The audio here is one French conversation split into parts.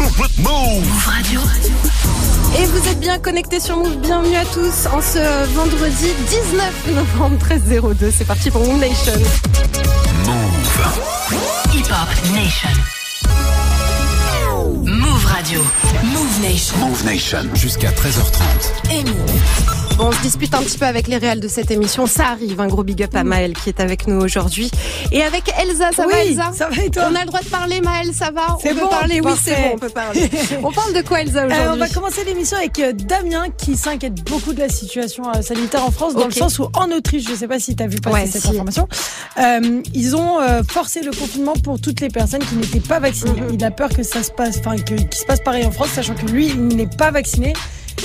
Move Radio. Et vous êtes bien connectés sur Move. Bienvenue à tous en ce vendredi 19 novembre 1302. C'est parti pour Move Nation. Move. Hip Hop Nation. Move Radio. Move Nation. Move Nation. Jusqu'à 13h30. Et Move. Bon, on se dispute un petit peu avec les réels de cette émission. Ça arrive. Un gros big up à Maëlle qui est avec nous aujourd'hui. Et avec Elsa. Ça oui, va, Elsa Ça va et toi On a le droit de parler, Maëlle. Ça va C'est On peut bon, parler. Oui, c'est bon. On peut parler. on parle de quoi, Elsa, aujourd'hui Euh, on va commencer l'émission avec euh, Damien qui s'inquiète beaucoup de la situation euh, sanitaire en France, dans le sens où en Autriche, je ne sais pas si tu as vu passer Ouais, cette si. information, euh, ils ont euh, forcé le confinement pour toutes les personnes qui n'étaient pas vaccinées. Il a peur que ça se passe, enfin qu'il se passe pareil en France, sachant que lui, il n'est pas vacciné.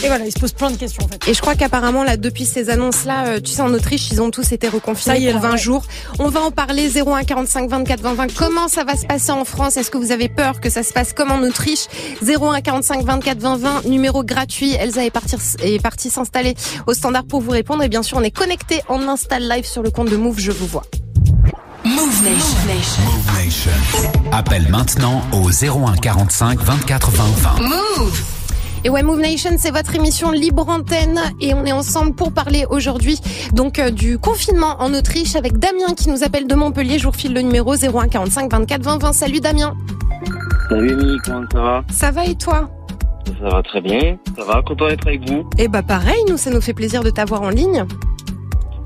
Et voilà, il se pose plein de questions en fait. Et je crois qu'apparemment, là, depuis ces annonces-là, euh, tu sais, en Autriche, ils ont tous été reconfinés y est, pour là, 20 ouais. jours. On va en parler 01 45 24 20 20. Comment ça va se passer en France? Est-ce que vous avez peur que ça se passe comme en Autriche? 01 45 24 20 20, numéro gratuit. Elsa est partie, est partie s'installer au standard pour vous répondre. Et bien sûr, on est connecté en install live sur le compte de Move. Je vous vois. Move Nation. Move Nation. Appelle maintenant au 01 45 24 20 20. Move. Et ouais, Move Nation, c'est votre émission libre antenne et on est ensemble pour parler aujourd'hui donc euh, du confinement en Autriche avec Damien qui nous appelle de Montpellier. Je vous refile le numéro 01 45 24 20 20. Salut Damien. Salut Amy, comment ça va? Ça va et toi? Ça va très bien, ça va, content d'être avec vous. Eh bah pareil, nous ça nous fait plaisir de t'avoir en ligne.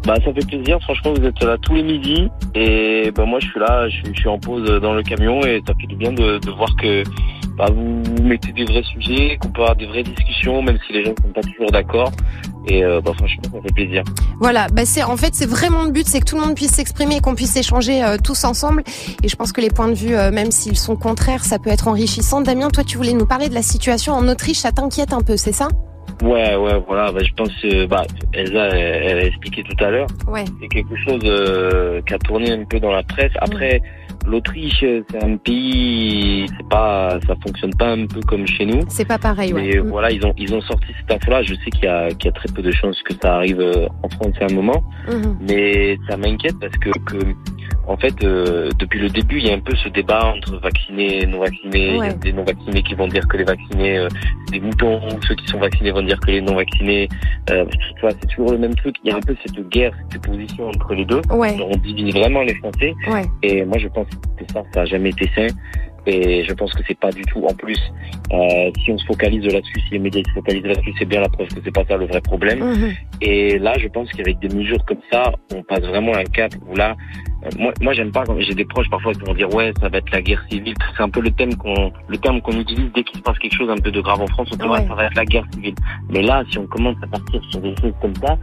Bah ça fait plaisir, franchement vous êtes là tous les midis et bah moi je suis là, je suis, je suis en pause dans le camion et ça fait du bien de, de voir que bah, vous mettez des vrais sujets, qu'on peut avoir des vraies discussions même si les gens sont pas toujours d'accord et euh, bah franchement ça fait plaisir. Voilà, bah c'est en fait c'est vraiment le but, c'est que tout le monde puisse s'exprimer et qu'on puisse échanger euh, tous ensemble. Et je pense que les points de vue, euh, même s'ils sont contraires, ça peut être enrichissant. Damien, toi tu voulais nous parler de la situation en Autriche, ça t'inquiète un peu, c'est ça? Ouais ouais voilà, bah, je pense que bah, Elsa elle, elle a expliqué tout à l'heure. Ouais. c'est quelque chose euh, qui a tourné un peu dans la presse. Après, l'Autriche, c'est un pays, c'est pas, ça fonctionne pas un peu comme chez nous. C'est pas pareil, ouais. Mais Mm. voilà, ils ont ils ont sorti cette info-là. Je sais qu'il y a qu'il y a très peu de chances que ça arrive euh, en France à un moment, Mhm. mais ça m'inquiète parce que que en fait, euh, depuis le début, il y a un peu ce débat entre vaccinés et non vaccinés. Il y a des non vaccinés qui vont dire que les vaccinés, euh, c'est des moutons, ou ceux qui sont vaccinés vont dire que les non vaccinés. Euh, tu vois, c'est toujours le même truc. Il y a un peu cette guerre, cette position entre les deux. Ouais, On divise vraiment les Français. ouais. Et moi, je pense que ça, ça a jamais été sain. Et je pense que c'est pas du tout. En plus, euh, si on se focalise là-dessus, si les médias se focalisent là-dessus, c'est bien la preuve que c'est pas ça le vrai problème. Mhm. Et là, je pense qu'avec des mesures comme ça, on passe vraiment un cap où là, moi, moi, j'aime pas. quand J'ai des proches parfois qui vont dire ouais, ça va être la guerre civile. C'est un peu le thème qu'on, le terme qu'on utilise dès qu'il se passe quelque chose un peu de grave en France. On dit ouais, ça va être la guerre civile. Mais là, si on commence à partir sur des choses comme ça,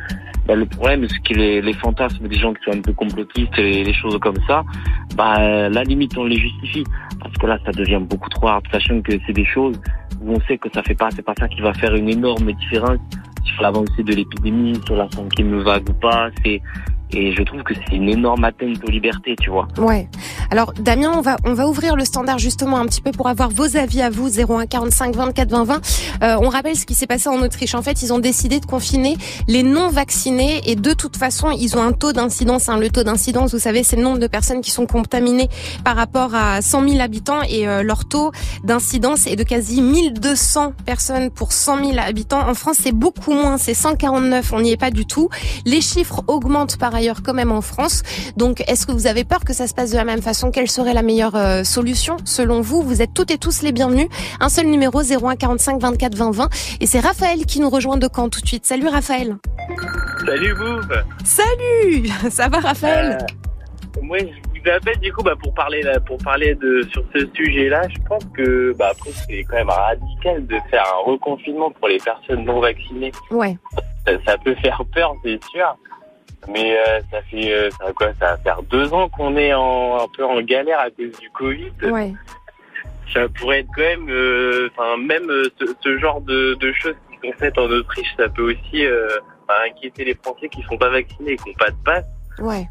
bah, le problème, c'est que les, les fantasmes des gens qui sont un peu complotistes et les choses comme ça, bah, euh, la limite, on les justifie. Parce que là, ça devient beaucoup trop hard, sachant que c'est des choses où on sait que ça fait pas, c'est pas ça qui va faire une énorme différence sur l'avancée de l'épidémie, sur la cinquième vague ou pas. C'est et je trouve que c'est une énorme atteinte aux libertés, tu vois. Ouais. Alors Damien, on va on va ouvrir le standard justement un petit peu pour avoir vos avis à vous 01 45 24 20 20. Euh, on rappelle ce qui s'est passé en Autriche. En fait, ils ont décidé de confiner les non vaccinés et de toute façon, ils ont un taux d'incidence. Hein. Le taux d'incidence, vous savez, c'est le nombre de personnes qui sont contaminées par rapport à 100 000 habitants et euh, leur taux d'incidence est de quasi 1200 personnes pour 100 000 habitants. En France, c'est beaucoup moins, c'est 149. On n'y est pas du tout. Les chiffres augmentent par ailleurs quand même en France. Donc, est-ce que vous avez peur que ça se passe de la même façon? Quelle serait la meilleure euh, solution? Selon vous Vous êtes toutes et tous les bienvenus. Un seul numéro 01 45 24 20 20 et c'est Raphaël qui nous rejoint de Caen tout de suite. Salut Raphaël. Salut Bouf Salut Ça va Raphaël? Euh, Moi je vous appelle du coup bah, pour parler là, pour parler de sur ce sujet-là, je pense que bah après c'est quand même radical de faire un reconfinement pour les personnes non vaccinées. Ouais. Ça, ça peut faire peur, c'est sûr. Mais euh, ça fait euh, ça, quoi Ça va faire deux ans qu'on est en, un peu en galère à cause du Covid. Ouais. Ça pourrait être quand même, euh, enfin même euh, ce, ce genre de, de choses qui sont faites en Autriche, ça peut aussi euh, enfin, inquiéter les Français qui sont pas vaccinés et qui n'ont pas de passe. Ouais.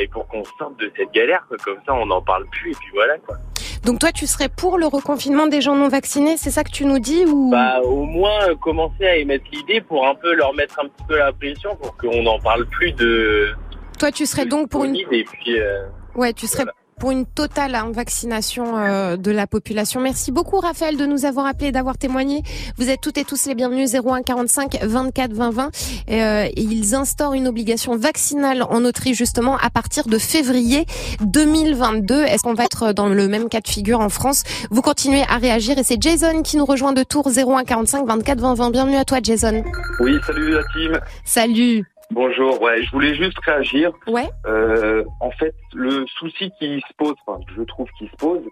Et pour qu'on sorte de cette galère, quoi. comme ça on n'en parle plus et puis voilà quoi. Donc toi, tu serais pour le reconfinement des gens non vaccinés C'est ça que tu nous dis ou? Bah au moins euh, commencer à émettre l'idée pour un peu leur mettre un petit peu la pression pour qu'on n'en parle plus de. Toi, tu serais de donc pour une et puis. euh, Ouais, tu serais pour une totale vaccination euh, de la population. Merci beaucoup Raphaël de nous avoir appelé, d'avoir témoigné. Vous êtes toutes et tous les bienvenus 01 45 24 20 20. Et, euh, et ils instaurent une obligation vaccinale en Autriche justement à partir de février 2022. Est-ce qu'on va être dans le même cas de figure en France? Vous continuez à réagir et c'est Jason qui nous rejoint de Tours 01 45 24 20 20. Bienvenue à toi Jason. Oui, salut la team. Salut. Bonjour. Ouais, je voulais juste réagir. Ouais. Euh, en fait, le souci qui se pose, enfin, je trouve qui se pose,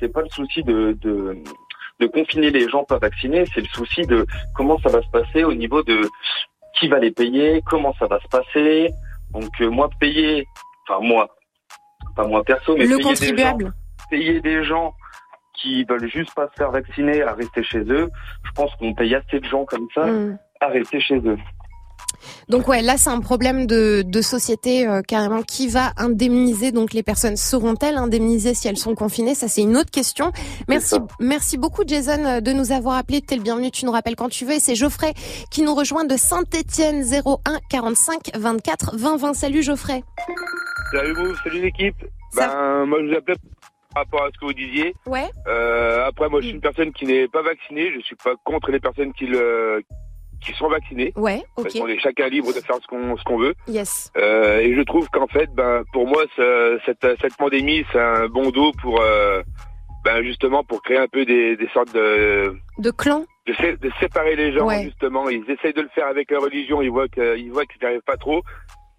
c'est pas le souci de, de de confiner les gens pas vaccinés, c'est le souci de comment ça va se passer au niveau de qui va les payer, comment ça va se passer. Donc euh, moi payer, enfin moi, pas moi perso, mais Le payer des gens, payer des gens qui veulent juste pas se faire vacciner à rester chez eux. Je pense qu'on paye assez de gens comme ça Hmm. à rester chez eux. Donc ouais, là c'est un problème de, de société euh, carrément. Qui va indemniser donc les personnes? Seront-elles indemnisées si elles sont confinées? Ça c'est une autre question. Merci, merci beaucoup Jason euh, de nous avoir appelé. T'es le bienvenu. Tu nous rappelles quand tu veux. Et c'est Geoffrey qui nous rejoint de Saint-Étienne 01 45 24 20 20. Salut Geoffrey. Salut vous, salut l'équipe. Ça- Ben, moi je vous appelais par rapport à ce que vous disiez. Ouais. Euh, après, moi je Mm. suis une personne qui n'est pas vaccinée. Je suis pas contre les personnes qui le qui sont vaccinées. Ouais. Ok. Parce qu'on est chacun libre de faire ce qu'on ce qu'on veut. Yes. Euh, et je trouve qu'en fait, ben pour moi, ce- cette cette pandémie, c'est un bon dos pour euh, ben justement pour créer un peu des, des sortes de De clan. de, sé- de séparer les gens Ouais. justement. Ils essayent de le faire avec la religion. Ils voient que ils voient qu'ils n'y arrivent pas trop.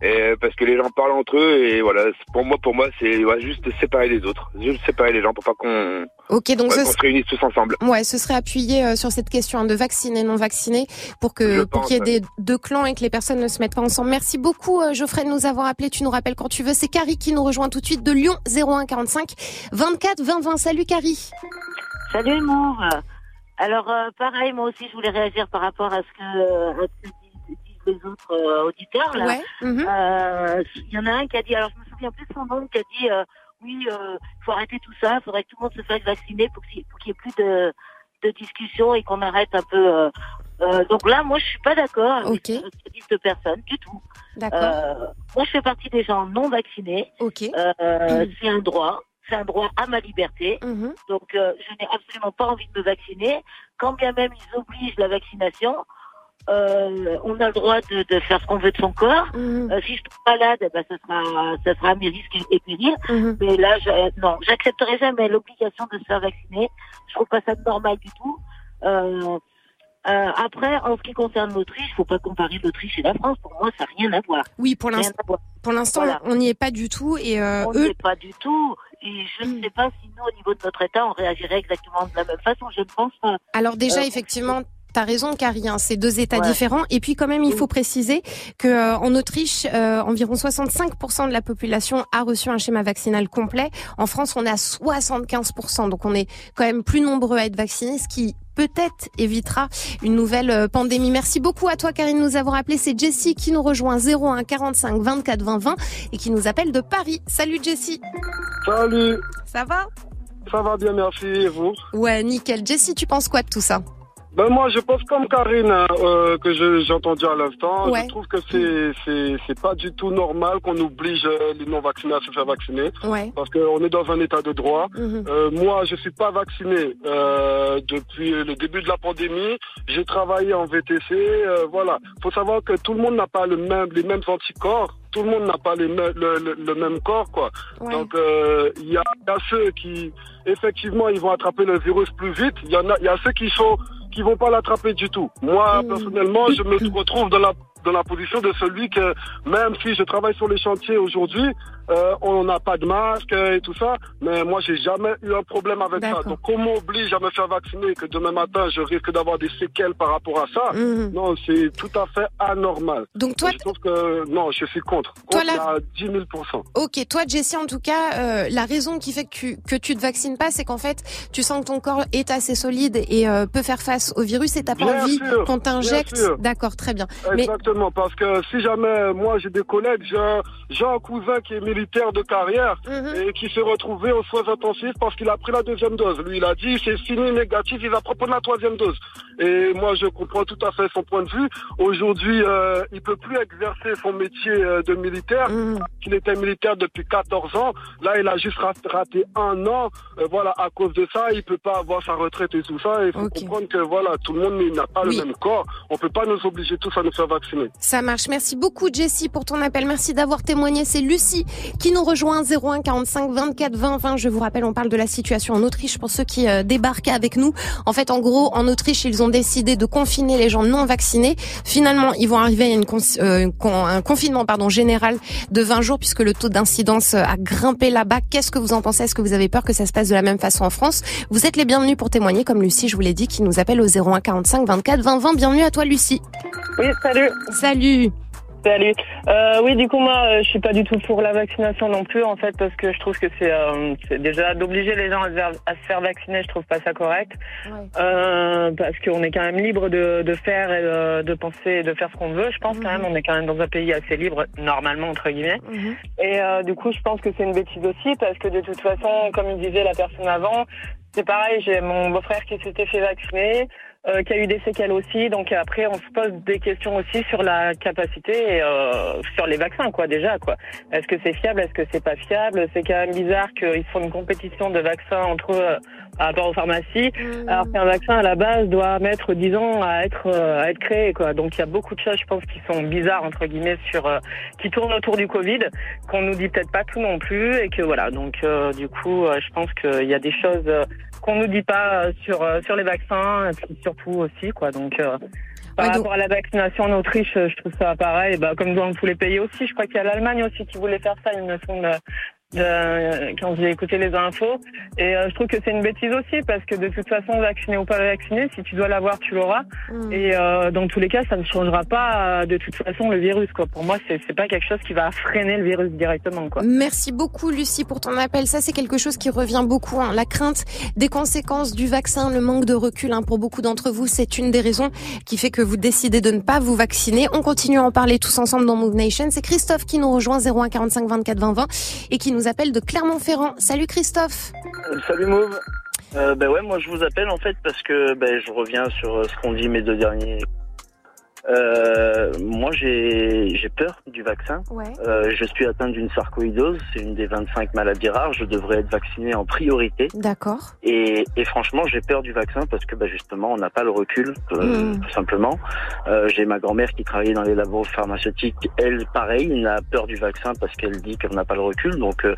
Et parce que les gens parlent entre eux et voilà. Pour moi, pour moi, c'est ouais, juste séparer les autres, juste séparer les gens pour pas qu'on Ok. Donc ouais, ce qu'on se réunisse tous ensemble. Ouais, ce serait appuyé euh, sur cette question hein, de vacciner non vaccinés pour que Je pour qu'il y ait ouais. des deux clans et que les personnes ne se mettent pas ensemble. Merci beaucoup euh, Geoffrey de nous avoir appelé. Tu nous rappelles quand tu veux. C'est Carrie qui nous rejoint tout de suite de Lyon 01 45 24 20 20. Salut Carrie. Salut Mour. Alors euh, pareil, moi aussi je voulais réagir par rapport à ce que, euh, à ce que disent, disent les autres euh, auditeurs. Là. Ouais. mhm. Euh, Il y en a un qui a dit, alors je me souviens plus de son nom, qui a dit euh, oui, euh, faut arrêter tout ça, il faudrait que tout le monde se fasse vacciner pour qu'il pour qu'il y ait plus de, de discussion et qu'on arrête un peu. donc là, moi je suis pas d'accord avec ce que disent deux personnes du tout. Moi je fais partie des gens non vaccinés. C'est un droit, c'est un droit à ma liberté. Mhm. Donc, euh, je n'ai absolument pas envie de me vacciner. Quand bien même ils obligent la vaccination, euh, on a le droit de, de faire ce qu'on veut de son corps. Mhm. Euh, si je tombe malade, eh ben, ça sera, ça sera à mes risques et, et périls. Mhm. Mais là, je, non, j'accepterai jamais l'obligation de se faire vacciner. Je trouve pas ça normal du tout. Euh, euh, après, en ce qui concerne l'Autriche, faut pas comparer l'Autriche et la France. Pour moi, ça n'a rien à voir. Oui, pour l'instant, pour l'instant, Voilà. on n'y est pas du tout et euh, on n'y eux. est pas du tout. Et je ne Mm. sais pas si nous, au niveau de notre État, on réagirait exactement de la même façon. Je ne pense pas. Alors déjà, Euh, effectivement. T'as raison, Carrie. hein, c'est deux États Ouais. différents. Et puis quand même, il Oui. faut préciser que euh, en Autriche, euh, environ 65% de la population a reçu un schéma vaccinal complet. En France, on est à 75%. Donc on est quand même plus nombreux à être vaccinés, ce qui peut-être évitera une nouvelle euh, pandémie. Merci beaucoup à toi, Karine, de nous avoir appelé. C'est Jessie qui nous rejoint 01 45 24 20 20 et qui nous appelle de Paris. Salut Jessie. Salut, Ça va? Ça va bien, merci. Et vous? Ouais, nickel. Jessie, tu penses quoi de tout ça? Ben moi, je pense comme Karine hein, euh, que j'ai entendu à l'instant. Ouais. Je trouve que c'est c'est c'est pas du tout normal qu'on oblige euh, les non vaccinés à se faire vacciner Ouais. parce qu'on est dans un état de droit. Mhm. Euh, moi, je suis pas vacciné euh, depuis le début de la pandémie. J'ai travaillé en VTC. euh, voilà. Faut savoir que tout le monde n'a pas le même, les mêmes anticorps. Tout le monde n'a pas les le, le- le même corps, quoi. Ouais. Donc, euh, il y, a, il y a ceux qui, effectivement, ils vont attraper le virus plus vite. Il y en a, il y a ceux qui sont, qui vont pas l'attraper du tout. Moi, Mhm. personnellement, je me retrouve dans la dans la position de celui que, même si je travaille sur les chantiers aujourd'hui, euh, on n'a pas de masque et tout ça, mais moi, j'ai jamais eu un problème avec ça. Donc, qu'on m'oblige à me faire vacciner et que demain matin, je risque d'avoir des séquelles par rapport à ça, Mhm. non, c'est tout à fait anormal. Donc toi, je trouve que, non, je suis contre. Toi, Contre à 10 000 Ok, toi Jessie, en tout cas, euh, la raison qui fait que tu, que tu te vaccines pas, c'est qu'en fait, tu sens que ton corps est assez solide et euh, peut faire face au virus et t'as pas Bien envie qu'on t'injecte. D'accord, très bien. Mais Exactement. Exactement, parce que si jamais moi j'ai des collègues, j'ai un, cousin qui est militaire de carrière Mhm. et qui s'est retrouvé aux soins intensifs parce qu'il a pris la deuxième dose. Lui, il a dit c'est fini négatif, il va prendre la troisième dose. Et moi, je comprends tout à fait son point de vue. Aujourd'hui, euh, il peut plus exercer son métier euh, de militaire. Mhm. Il était militaire depuis 14 ans. Là, il a juste rat- raté un an. Euh, voilà, à cause de ça, il peut pas avoir sa retraite et tout ça. Il faut comprendre que voilà, tout le monde n'a pas Oui. le même corps. On peut pas nous obliger tous à nous faire vacciner. Ça marche. Merci beaucoup Jessie pour ton appel. Merci d'avoir témoigné. C'est Lucie qui nous rejoint 01 45 24 20 20. Je vous rappelle, on parle de la situation en Autriche pour ceux qui euh, débarquent avec nous. En fait, en gros, en Autriche, ils ont décidé de confiner les gens non vaccinés. Finalement, ils vont arriver à une euh, con- un confinement pardon général de 20 jours puisque le taux d'incidence euh, a grimpé là-bas. Qu'est-ce que vous en pensez? Est-ce que vous avez peur que ça se passe de la même façon en France? Vous êtes les bienvenus pour témoigner, comme Lucie, je vous l'ai dit, qui nous appelle au 01 45 24 20 20. Bienvenue à toi, Lucie. Oui, salut. Salut. Salut. Euh, oui, du coup, moi, euh, je suis pas du tout pour la vaccination non plus, en fait, parce que je trouve que c'est euh, déjà d'obliger les gens à se, faire, à se faire vacciner, je trouve pas ça correct. Euh, parce qu'on est quand même libre de, de faire et de, de penser et de faire ce qu'on veut. Je pense quand même, on est quand même dans un pays assez libre, normalement, entre guillemets. Et euh, du coup, je pense que c'est une bêtise aussi, parce que de toute façon, comme il disait la personne avant, c'est pareil, j'ai mon beau-frère qui s'était fait vacciner, euh, qui a eu des séquelles aussi. Donc après, on se pose des questions aussi sur la capacité, et, euh, sur les vaccins, quoi, déjà, quoi. Est-ce que c'est fiable? Est-ce que c'est pas fiable? C'est quand même bizarre qu'ils font une compétition de vaccins entre eux euh, par rapport aux pharmacies, alors qu'un vaccin à la base doit mettre 10 ans à être euh, à être créé, quoi. Donc il y a beaucoup de choses, je pense, qui sont bizarres entre guillemets sur euh, qui tournent autour du Covid, qu'on nous dit peut-être pas tout non plus, et que voilà. Donc euh, du coup, euh, je pense qu'il y a des choses euh, qu'on nous dit pas euh, sur euh, sur les vaccins, et puis surtout aussi, quoi. Donc euh, par rapport à la vaccination en Autriche, euh, je trouve ça pareil, bah, comme dans tous les pays aussi. Je crois qu'il y a l'Allemagne aussi qui voulait faire ça, il me semble, de- quand j'ai écouté les infos. Et euh, je trouve que c'est une bêtise aussi, parce que de toute façon, vacciné ou pas vacciné, si tu dois l'avoir, tu l'auras. Et euh, dans tous les cas, ça ne changera pas euh, de toute façon le virus. Quoi. Pour moi, c'est pas quelque chose qui va freiner le virus directement. Quoi. Merci beaucoup Lucie pour ton appel. Ça c'est quelque chose qui revient beaucoup. hein. La crainte des conséquences du vaccin, le manque de recul hein, pour beaucoup d'entre vous, c'est une des raisons qui fait que vous décidez de ne pas vous vacciner. On continue à en parler tous ensemble dans Move Nation. C'est Christophe qui nous rejoint 01 45 24 20 20 et qui nous appelle de Clermont-Ferrand. Salut Christophe. Euh, Salut Mauve. Euh, ben ouais, moi je vous appelle en fait parce que ben, je reviens sur euh, ce qu'ont dit mes deux derniers. Euh, moi j'ai j'ai peur du vaccin. Ouais. Euh, je suis atteint d'une sarcoïdose, c'est une des 25 maladies rares. Je devrais être vacciné en priorité. D'accord. Et, et franchement, j'ai peur du vaccin parce que bah, justement, on n'a pas le recul, euh, Mm. tout simplement. Euh, j'ai ma grand-mère qui travaillait dans les labos pharmaceutiques. Elle, pareil, n'a peur du vaccin parce qu'elle dit qu'on n'a pas le recul. Donc, euh,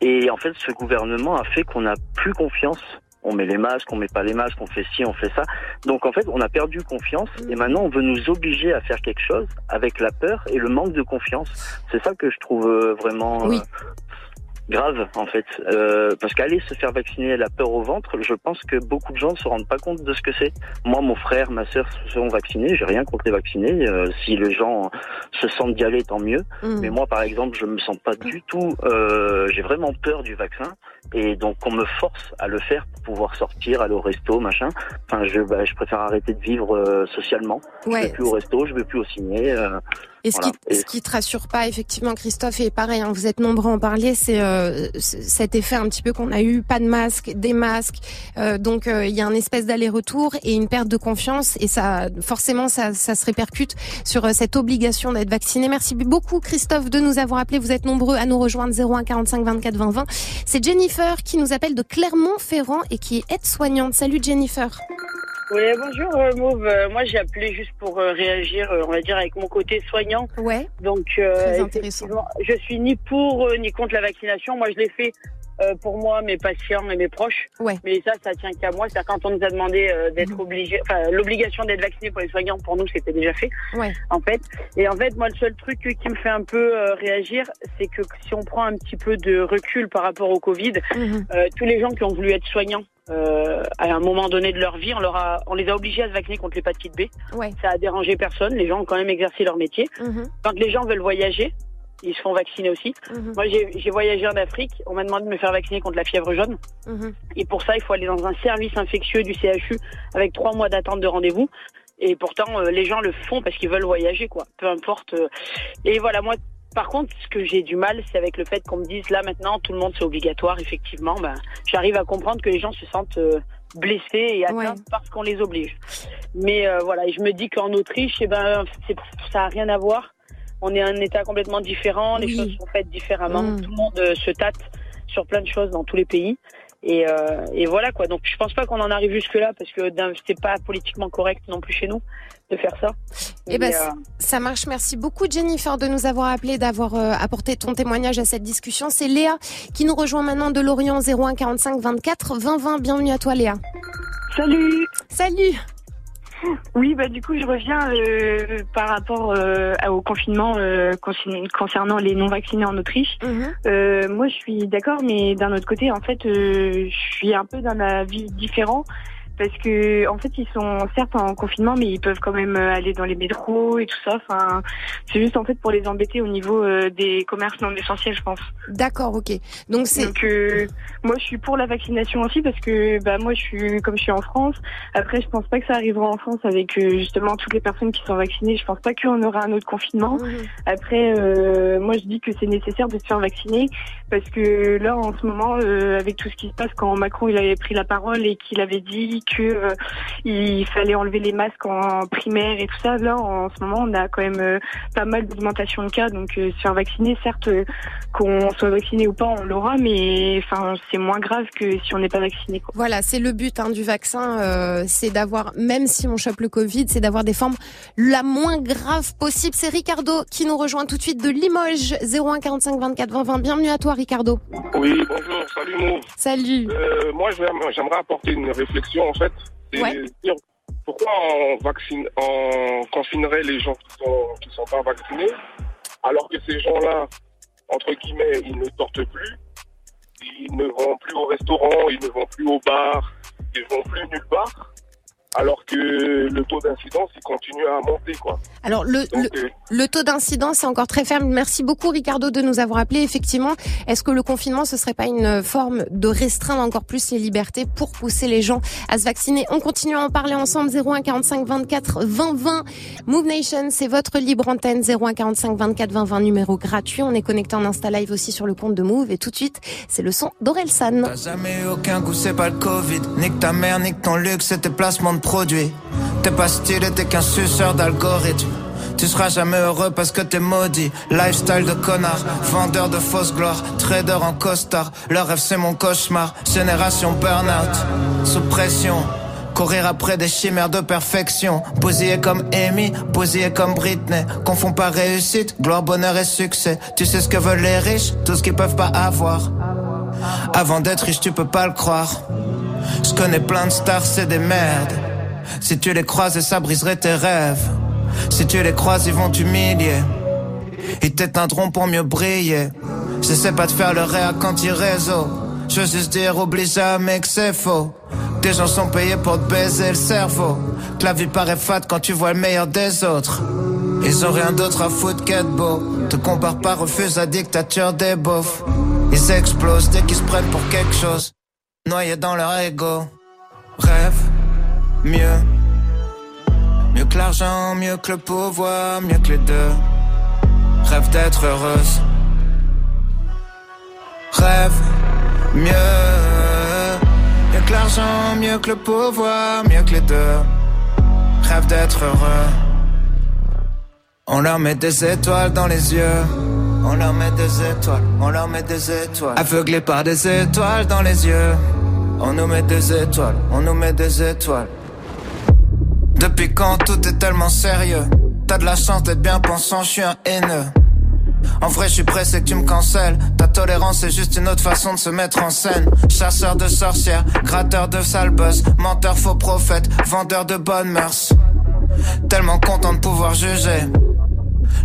et en fait, ce gouvernement a fait qu'on n'a plus confiance. On met les masques, on met pas les masques, on fait ci, on fait ça. Donc en fait, on a perdu confiance et maintenant on veut nous obliger à faire quelque chose avec la peur et le manque de confiance. C'est ça que je trouve euh, vraiment euh, Oui. grave en fait Euh, parce qu'aller se faire vacciner la peur au ventre je pense que beaucoup de gens ne se rendent pas compte de ce que c'est moi mon frère ma sœur se sont vaccinés j'ai rien contre les vaccinés Euh, si les gens se sentent d'y aller tant mieux Mm. mais moi par exemple je me sens pas du tout euh, j'ai vraiment peur du vaccin et donc on me force à le faire pour pouvoir sortir aller au resto machin enfin je bah, je préfère arrêter de vivre euh, socialement je Ouais. vais plus au resto je vais plus au ciné euh, Et ce, voilà. qui, ce qui te rassure pas, effectivement, Christophe, et pareil, hein, vous êtes nombreux à en parler, c'est euh, cet effet un petit peu qu'on a eu, pas de masque, des masques, euh, donc euh, il y a un espèce d'aller-retour et une perte de confiance, et ça, forcément, ça, ça se répercute sur euh, cette obligation d'être vacciné. Merci beaucoup, Christophe, de nous avoir appelé. Vous êtes nombreux à nous rejoindre 01 45 24 20 20. C'est Jennifer qui nous appelle de Clermont-Ferrand et qui est aide-soignante. Salut Jennifer. Oui, bonjour euh, Mauve. Euh, Moi, j'ai appelé juste pour euh, réagir, on va dire, avec mon côté soignant. Ouais. Donc, Très effectivement, je suis ni pour ni contre la vaccination. Moi, je l'ai fait euh, pour moi, mes patients et mes proches. Ouais. Mais ça, ça tient qu'à moi. C'est quand on nous a demandé euh, d'être obligé, enfin, l'obligation d'être vacciné pour les soignants, pour nous, c'était déjà fait. Ouais. En fait. Et en fait, moi, le seul truc qui me fait un peu euh, réagir, c'est que si on prend un petit peu de recul par rapport au Covid, euh, tous les gens qui ont voulu être soignants. euh, à un moment donné de leur vie, on leur a, on les a obligés à se vacciner contre l'hépatite B. Ouais. Ça a dérangé personne. Les gens ont quand même exercé leur métier. Quand les gens veulent voyager, ils se font vacciner aussi. Moi, j'ai j'ai voyagé en Afrique. On m'a demandé de me faire vacciner contre la fièvre jaune. Et pour ça, il faut aller dans un service infectieux du CHU avec trois mois d'attente de rendez-vous. Et pourtant, euh, les gens le font parce qu'ils veulent voyager, quoi. Peu importe. euh. Et voilà, moi, par contre, ce que j'ai du mal, c'est avec le fait qu'on me dise là maintenant, tout le monde c'est obligatoire. Effectivement, ben, j'arrive à comprendre que les gens se sentent euh, blessés et atteints parce qu'on les oblige. Mais euh, voilà, et je me dis qu'en Autriche, eh ben, ça a rien à voir. On est un État complètement différent, les choses sont faites différemment. Mm. Tout le monde euh, se tâte sur plein de choses dans tous les pays. Et, euh, et voilà quoi. Donc je pense pas qu'on en arrive jusque là parce que c'est pas politiquement correct non plus chez nous de faire ça. Eh ben, euh, ça marche. Merci beaucoup, Jennifer, de nous avoir appelé, d'avoir euh, apporté ton témoignage à cette discussion. C'est Léa qui nous rejoint maintenant de Lorient 01 45 24 20 20. Bienvenue à toi, Léa. Salut Salut Oui, bah du coup, je reviens euh, par rapport euh, au confinement euh, concernant les non-vaccinés en Autriche. Euh, moi, je suis d'accord, mais d'un autre côté, en fait, euh, je suis un peu d'un avis différent. Parce que en fait ils sont certes en confinement mais ils peuvent quand même euh, aller dans les métros et tout ça. Enfin c'est juste en fait pour les embêter au niveau euh, des commerces non essentiels je pense. D'accord, ok. Donc c'est Donc euh, moi je suis pour la vaccination aussi parce que bah moi je suis comme je suis en France. Après je pense pas que ça arrivera en France avec euh, justement toutes les personnes qui sont vaccinées. Je pense pas qu'on aura un autre confinement. Après euh, moi je dis que c'est nécessaire de se faire vacciner parce que là en ce moment euh, avec tout ce qui se passe quand Macron il avait pris la parole et qu'il avait dit que euh, il fallait enlever les masques en primaire et tout ça là en ce moment on a quand même euh, pas mal d'augmentation de cas donc euh, se faire vacciner certes euh, qu'on soit vacciné ou pas on l'aura mais enfin c'est moins grave que si on n'est pas vacciné quoi. Voilà, c'est le but hein, du vaccin, euh, c'est d'avoir, même si on chope le Covid, c'est d'avoir des formes la moins grave possible. C'est Ricardo qui nous rejoint tout de suite de Limoges, 01 45 24 20 20. Bienvenue à toi, Ricardo. Oui, bonjour, salut Mo. Salut. Euh, moi, j'aimerais apporter une réflexion fait. Ouais. pourquoi on vaccine, on confinerait les gens qui sont qui sont pas vaccinés, alors que ces gens-là, entre guillemets, ils ne sortent plus, ils ne vont plus au restaurant, ils ne vont plus au bar, ils vont plus nulle part, alors que le taux d'incidence il continue à monter quoi. Alors le, Donc, le, euh, le taux d'incidence est encore très ferme. Merci beaucoup Ricardo de nous avoir appelé. Effectivement, est-ce que le confinement ce serait pas une forme de restreindre encore plus les libertés pour pousser les gens à se vacciner? On continue à en parler ensemble 01 45 24 20 20. Move Nation, c'est votre libre antenne 01 45 24 20 20 numéro gratuit. On est connecté en Insta Live aussi sur le compte de Move et tout de suite, c'est le son d'Orelsan. T'as jamais eu aucun goût, c'est pas le Covid. Nique ta mère, nique ton luxe et tes placements de produits. T'es pas stylé, t'es qu'un suceur d'algorithme. Tu seras jamais heureux parce que t'es maudit. Lifestyle de connard, vendeur de fausse gloire, trader en costard. Leur rêve c'est mon cauchemar. Génération burn-out, sous pression. Courir après des chimères de perfection. Bousillé comme Amy, bousillé comme Britney. Confond pas réussite, gloire, bonheur et succès. Tu sais ce que veulent les riches, tout ce qu'ils peuvent pas avoir. Avant d'être riche, tu peux pas le croire. Je connais plein de stars, c'est des merdes. Si tu les croises, ça briserait tes rêves. Si tu les croises, ils vont t'humilier. Ils t'éteindront pour mieux briller. J'essaie pas de faire le réac anti-réseau. Je veux juste dire, oublie jamais que c'est faux. Des gens sont payés pour te baiser le cerveau. Que la vie paraît fade quand tu vois le meilleur des autres. Ils ont rien d'autre à foutre qu'être beau. Te compare pas, refuse la dictature des beaufs. Ils explosent dès qu'ils se prennent pour quelque chose. Noyés dans leur ego. Rêve, mieux. Mieux que l'argent, mieux que le pouvoir, mieux que les deux. Rêve d'être heureuse. Rêve, mieux. Mieux que l'argent, mieux que le pouvoir, mieux que les deux. Rêve d'être heureux. On leur met des étoiles dans les yeux. On leur met des étoiles, on leur met des étoiles. Aveuglés par des étoiles dans les yeux. On nous met des étoiles, on nous met des étoiles. Depuis quand tout est tellement sérieux? T'as de la chance d'être bien pensant, je suis un haineux. En vrai, je suis pressé que tu me cancelles. Ta tolérance est juste une autre façon de se mettre en scène. Chasseur de sorcières, gratteur de sale buzz, menteur faux prophète, vendeur de bonnes mœurs. Tellement content de pouvoir juger.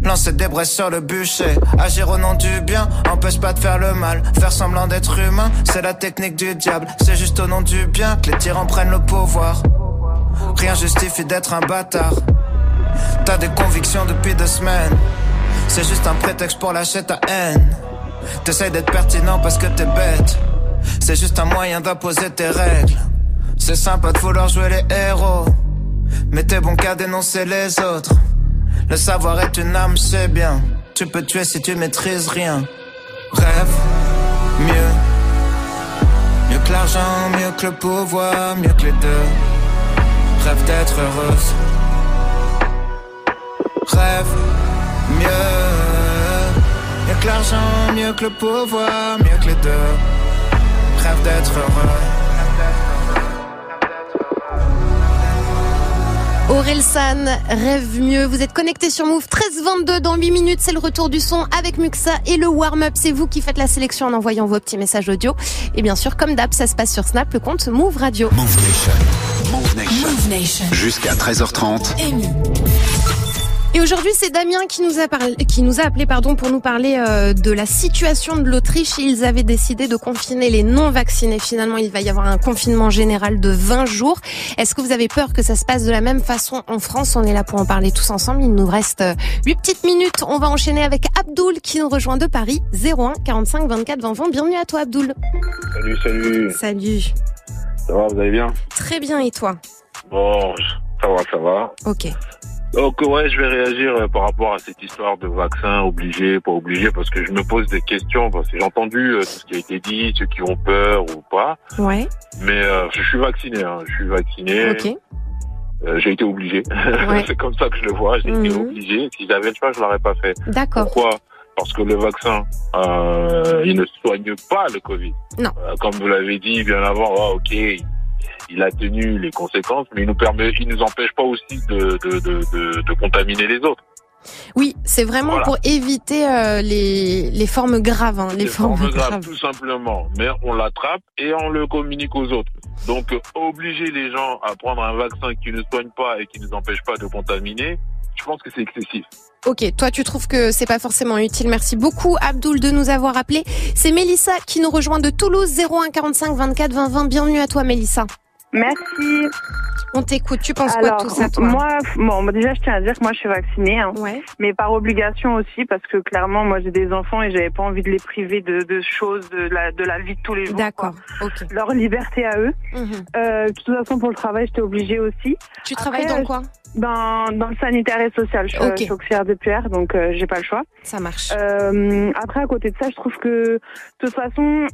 Lancer des braises sur le bûcher. Agir au nom du bien, empêche pas de faire le mal. Faire semblant d'être humain, c'est la technique du diable. C'est juste au nom du bien que les tyrans prennent le pouvoir. Rien justifie d'être un bâtard. T'as des convictions depuis deux semaines. C'est juste un prétexte pour lâcher ta haine. T'essayes d'être pertinent parce que t'es bête. C'est juste un moyen d'imposer tes règles. C'est sympa de vouloir jouer les héros. Mais t'es bon qu'à dénoncer les autres. Le savoir est une arme, c'est bien. Tu peux tuer si tu maîtrises rien. Rêve, mieux. Mieux que l'argent, mieux que le pouvoir, mieux que les deux. Rêve d'être heureuse. Rêve, mieux. Mieux que l'argent, mieux que le pouvoir, mieux que les deux. Rêve d'être heureux. Aurel San, rêve mieux. Vous êtes connecté sur Move 1322 dans 8 minutes. C'est le retour du son avec Muxa et le warm-up. C'est vous qui faites la sélection en envoyant vos petits messages audio. Et bien sûr, comme d'hab, ça se passe sur Snap, le compte Move Radio. Move Nation. Nation. Jusqu'à 13h30. Amy. Et aujourd'hui, c'est Damien qui nous a parlé, qui nous a appelé, pardon, pour nous parler euh, de la situation de l'Autriche. Ils avaient décidé de confiner les non-vaccinés. Finalement, il va y avoir un confinement général de 20 jours. Est-ce que vous avez peur que ça se passe de la même façon en France? On est là pour en parler tous ensemble. Il nous reste 8 petites minutes. On va enchaîner avec Abdoul qui nous rejoint de Paris. 01 45 24 20 20. Bienvenue à toi, Abdoul. Salut, salut. Salut. Ça va, vous allez bien? Très bien. Et toi? Bon, ça va, ça va. Ok. Donc ouais, je vais réagir euh, par rapport à cette histoire de vaccin obligé, pas obligé, parce que je me pose des questions, parce que j'ai entendu euh, tout ce qui a été dit, ceux qui ont peur ou pas, Ouais. mais euh, je suis vacciné, hein, je suis vacciné. Ok. Euh, j'ai été obligé. Ouais. C'est comme ça que je le vois, j'ai été Mhm. obligé. Si j'avais le choix, je l'aurais pas fait. D'accord. Pourquoi? Parce que le vaccin, euh, il ne soigne pas le Covid. Non. Euh, comme vous l'avez dit bien avant, ah, ok, il a tenu les conséquences, mais il nous permet, il nous empêche pas aussi de, de, de, contaminer les autres. Oui, c'est vraiment Voilà. pour éviter euh, les, les formes graves. hein, les, Les formes, formes graves, graves. tout simplement. Mais on l'attrape et on le communique aux autres. Donc, euh, obliger les gens à prendre un vaccin qui ne soigne pas et qui ne nous empêche pas de contaminer, je pense que c'est excessif. Ok, toi tu trouves que c'est pas forcément utile. Merci beaucoup Abdoul de nous avoir appelé. C'est Mélissa qui nous rejoint de Toulouse 01 45 24 20 20. Bienvenue à toi Mélissa. Merci. On t'écoute. Tu penses quoi Alors, de tout ça toi? Moi, bon, bah, déjà, je tiens à dire que moi, je suis vaccinée, hein, Ouais. mais par obligation aussi, parce que clairement, moi, j'ai des enfants et j'avais pas envie de les priver de, de choses de la, de la vie de tous les jours. D'accord. quoi. Ok. Leur liberté à eux. Mhm. Euh, de toute façon, pour le travail, j'étais obligée aussi. Tu Après, travailles dans euh, quoi? Dans, dans le sanitaire et social. Je, suis- Ok. je suis auxiliaire de PR, donc euh, j'ai pas le choix. Ça marche. Euh, après, à côté de ça, je trouve que de toute façon, on-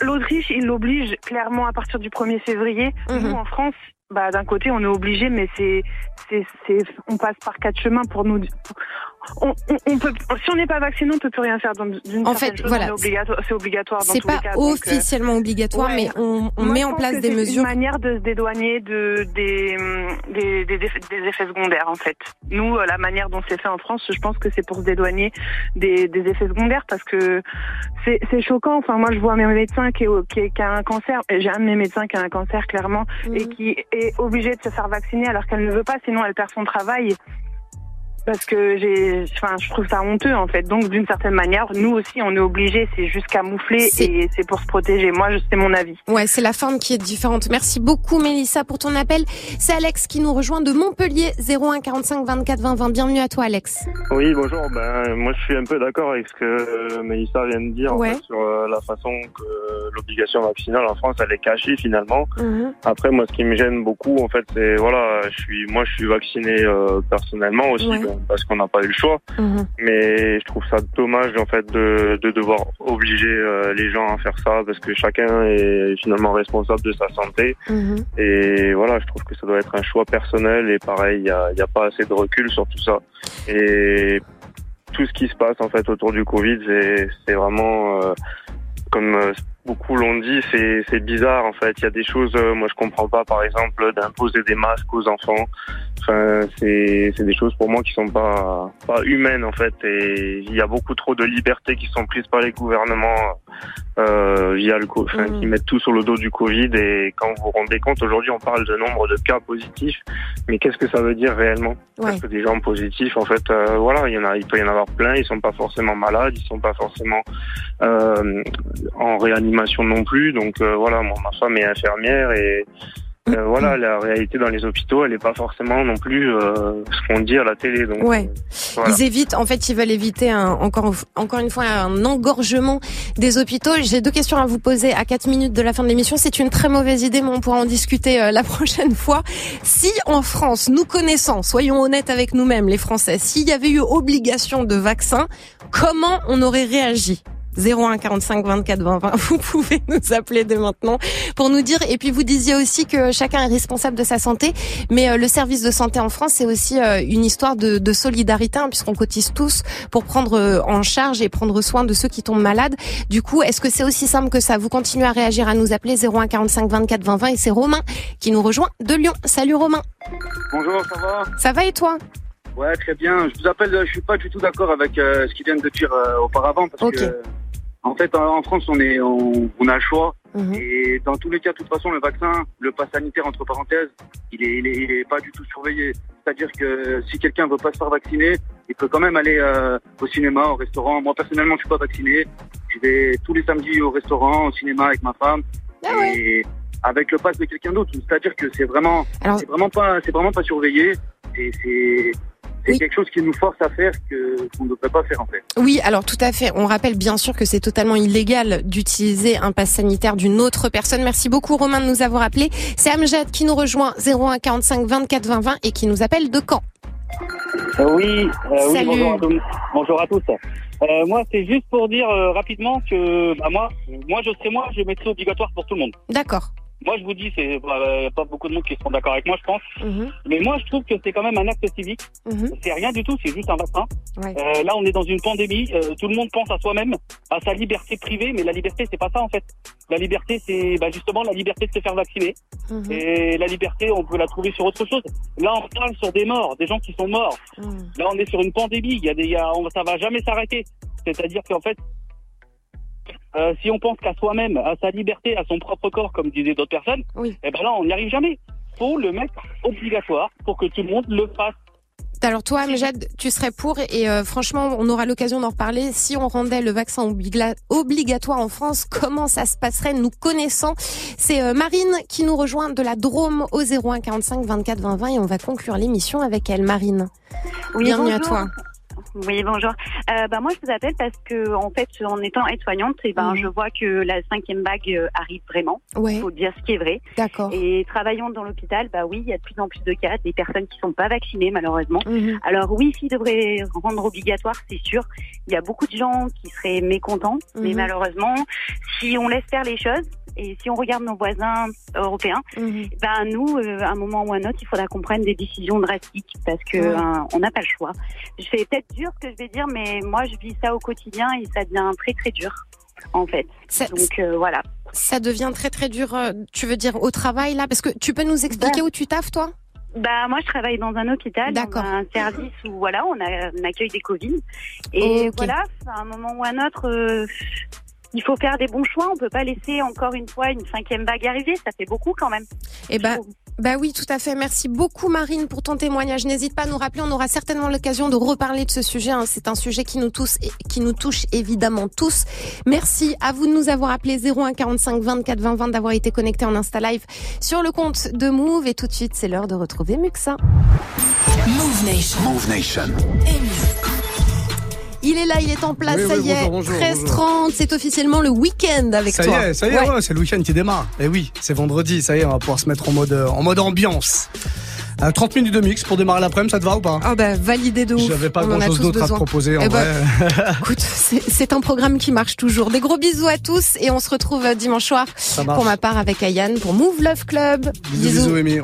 l'Autriche, il l'oblige clairement à partir du 1er février. Mhm. Nous, en France, bah, d'un côté, on est obligé, mais c'est, c'est, c'est, on passe par quatre chemins pour nous. On, on, on peut, si on n'est pas vacciné, on peut plus rien faire. D'une En fait, chose, voilà. obligatoire, c'est obligatoire C'est pas les cas. donc, euh, officiellement obligatoire, ouais. mais on, on met en place des c'est mesures. une manière de se dédouaner de, des, des, des, effets, des effets secondaires, en fait. Nous, euh, la manière dont c'est fait en France, je pense que c'est pour se dédouaner des, des effets secondaires parce que c'est c'est choquant. Enfin, moi, je vois mes médecins qui, qui, qui a un cancer. J'ai un de mes médecins qui a un cancer, clairement, Mhm. et qui est obligé de se faire vacciner alors qu'elle ne veut pas, sinon elle perd son travail. Parce que j'ai, enfin, je trouve ça honteux en fait. Donc d'une certaine manière, nous aussi, on est obligés. C'est juste camoufler et c'est pour se protéger. Moi, je- c'est mon avis. Ouais, c'est la forme qui est différente. Merci beaucoup Mélissa pour ton appel. C'est Alex qui nous rejoint de Montpellier 01 45 24 20 20. Bienvenue à toi Alex. Oui, bonjour. Ben, moi, je suis un peu d'accord avec ce que euh, Mélissa vient de dire en Ouais. fait, sur euh, la façon que euh, l'obligation vaccinale en France, elle est cachée finalement. Mhm. Après, moi, ce qui me gêne beaucoup, en fait, c'est voilà, je suis, moi, je suis vacciné euh, personnellement aussi, Ouais. ben, parce qu'on n'a pas eu le choix. Mhm. Mais je trouve ça dommage en fait de, de devoir obliger euh, les gens à faire ça, parce que chacun est finalement responsable de sa santé. Mhm. Et voilà, je trouve que ça doit être un choix personnel et pareil, il n'y a, y a pas assez de recul sur tout ça. Et tout ce qui se passe en fait autour du Covid, c'est c'est vraiment euh, comme euh, beaucoup l'ont dit, c'est bizarre en fait. Il y a des choses, euh, moi je comprends pas, par exemple, d'imposer des masques aux enfants. Enfin, c'est des choses pour moi qui sont pas pas humaines en fait. Et il y a beaucoup trop de libertés qui sont prises par les gouvernements euh, via le, enfin, qui mettent tout sur le dos du Covid. Et quand vous vous rendez compte, aujourd'hui on parle de nombre de cas positifs, mais qu'est-ce que ça veut dire réellement? Ouais. Parce que des gens positifs, en fait, euh, voilà, il y en a, il peut y en avoir plein. Ils sont pas forcément malades, ils sont pas forcément euh, en réanimation non plus. Donc euh, voilà, moi ma femme est infirmière et euh, voilà, la réalité dans les hôpitaux, elle n'est pas forcément non plus euh, ce qu'on dit à la télé. Donc, Ouais. voilà. Ils évitent, en fait, ils veulent éviter un, encore, encore une fois un engorgement des hôpitaux. J'ai deux questions à vous poser à 4 minutes de la fin de l'émission. C'est une très mauvaise idée, mais on pourra en discuter euh, la prochaine fois. Si en France, nous connaissons, soyons honnêtes avec nous-mêmes, les Français, s'il y avait eu obligation de vaccin, comment on aurait réagi? 01 45 24 20 20. Vous pouvez nous appeler dès maintenant pour nous dire. Et puis vous disiez aussi que chacun est responsable de sa santé, mais euh, le service de santé en France c'est aussi euh, une histoire de, de solidarité hein, puisqu'on cotise tous pour prendre euh, en charge et prendre soin de ceux qui tombent malades. Du coup, est-ce que c'est aussi simple que ça? Vous continuez à réagir, à nous appeler 01 45 24 20 20 et c'est Romain qui nous rejoint de Lyon. Salut Romain. Bonjour, ça va? Ça va et toi? Ouais, très bien. Je vous appelle, je suis pas du tout d'accord avec euh, ce qu'ils viennent de dire euh, auparavant parce Ok. que, euh, en fait, en, France, on est, on, on a le choix. Mhm. Et dans tous les cas, de toute façon, le vaccin, le pass sanitaire, entre parenthèses, il est, il est, il est pas du tout surveillé. C'est-à-dire que si quelqu'un veut pas se faire vacciner, il peut quand même aller euh, au cinéma, au restaurant. Moi, personnellement, je suis pas vacciné. Je vais tous les samedis au restaurant, au cinéma avec ma femme. Et avec le pass de quelqu'un d'autre. C'est-à-dire que c'est vraiment, Alors- c'est vraiment pas, c'est vraiment pas surveillé. Et c'est, quelque chose qui nous force à faire que qu'on ne devrait pas faire en fait. Oui, alors tout à fait. On rappelle bien sûr que c'est totalement illégal d'utiliser un pass sanitaire d'une autre personne. Merci beaucoup Romain de nous avoir appelé. C'est Amjad qui nous rejoint 01 45 24 20 20 et qui nous appelle de Caen. Euh, oui, euh, oui bonjour, à tous. bonjour à tous. Euh, moi, c'est juste pour dire euh, rapidement que bah, moi, moi, je serais moi, je mettrais obligatoire pour tout le monde. D'accord. Moi, je vous dis, c'est bah, euh, pas beaucoup de monde qui seront d'accord avec moi, je pense. Mhm. Mais moi, je trouve que c'est quand même un acte civique. Mhm. C'est rien du tout, c'est juste un vaccin. Ouais. Euh, là, on est dans une pandémie. euh, tout le monde pense à soi-même, à sa liberté privée, mais la liberté, c'est pas ça en fait. La liberté, c'est bah, justement la liberté de se faire vacciner. Mhm. Et la liberté, on peut la trouver sur autre chose. Là, on parle sur des morts, des gens qui sont morts. Là, on est sur une pandémie. Il y a des, y a, on, ça va jamais s'arrêter. C'est-à-dire qu'en fait, euh, si on pense qu'à soi-même, à sa liberté, à son propre corps, comme disaient d'autres personnes, Oui. eh ben là, on n'y arrive jamais. Faut le mettre obligatoire pour que tout le monde le fasse. Alors toi, Amjad, tu serais pour et euh, franchement, on aura l'occasion d'en reparler. Si on rendait le vaccin obligla- obligatoire en France, comment ça se passerait? Nous connaissant C'est euh, Marine qui nous rejoint de la Drôme au 01 45 24 20 20 et on va conclure l'émission avec elle. Marine, Oui, bienvenue à toi. Oui, bonjour. Euh, bah, moi, je vous appelle parce que, en fait, en étant aide-soignante, eh ben, je vois que la cinquième vague euh, arrive vraiment. Ouais. faut dire ce qui est vrai. D'accord. Et travaillant dans l'hôpital, bah oui, il y a de plus en plus de cas, des personnes qui sont pas vaccinées, malheureusement. Mhm. Alors oui, s'ils devraient rendre obligatoire, c'est sûr. Il y a beaucoup de gens qui seraient mécontents, mais Mhm. malheureusement, si on laisse faire les choses et si on regarde nos voisins européens, Mhm. ben nous, euh, à un moment ou à un autre, il faudra qu'on prenne des décisions drastiques parce que euh, on n'a pas le choix. C'est peut-être dur ce que je vais dire, mais moi, je vis ça au quotidien et ça devient très très dur, en fait. Donc euh, voilà. Ça devient très très dur. euh, Tu veux dire au travail là? Parce que tu peux nous expliquer où tu taffes toi? Bah moi je travaille dans un hôpital, dans un service où voilà on, a, on accueille des Covid et voilà à un moment ou à un autre euh, il faut faire des bons choix. On peut pas laisser encore une fois une cinquième vague arriver. Ça fait beaucoup quand même. Eh ben, bah oui, tout à fait. Merci beaucoup, Marine, pour ton témoignage. N'hésite pas à nous rappeler. On aura certainement l'occasion de reparler de ce sujet. hein. C'est un sujet qui nous touche, qui nous touche évidemment tous. Merci à vous de nous avoir appelé 01 45 24 20 20, d'avoir été connecté en Insta Live sur le compte de Move. Et tout de suite, c'est l'heure de retrouver Muxa. Move Nation. Move Nation. Il est là, il est en place, Oui, ça oui, y est. bonjour, bonjour, 13h30, c'est officiellement le week-end avec ça toi. y est, ça y est, Ouais. ouais, c'est le week-end qui démarre. Et oui, c'est vendredi, ça y est, on va pouvoir se mettre en mode, euh, en mode ambiance. Euh, 30 minutes de mix pour démarrer l'après-midi, ça te va ou pas? Ah bah validé de ouf. J'avais pas On en a grand chose tous d'autre à te proposer en Eh ben, vrai. Écoute, c'est un programme qui marche toujours. Des gros bisous à tous et on se retrouve euh, dimanche soir pour ma part avec Ayane pour Move Love Club. Bisous, bisous, Amy.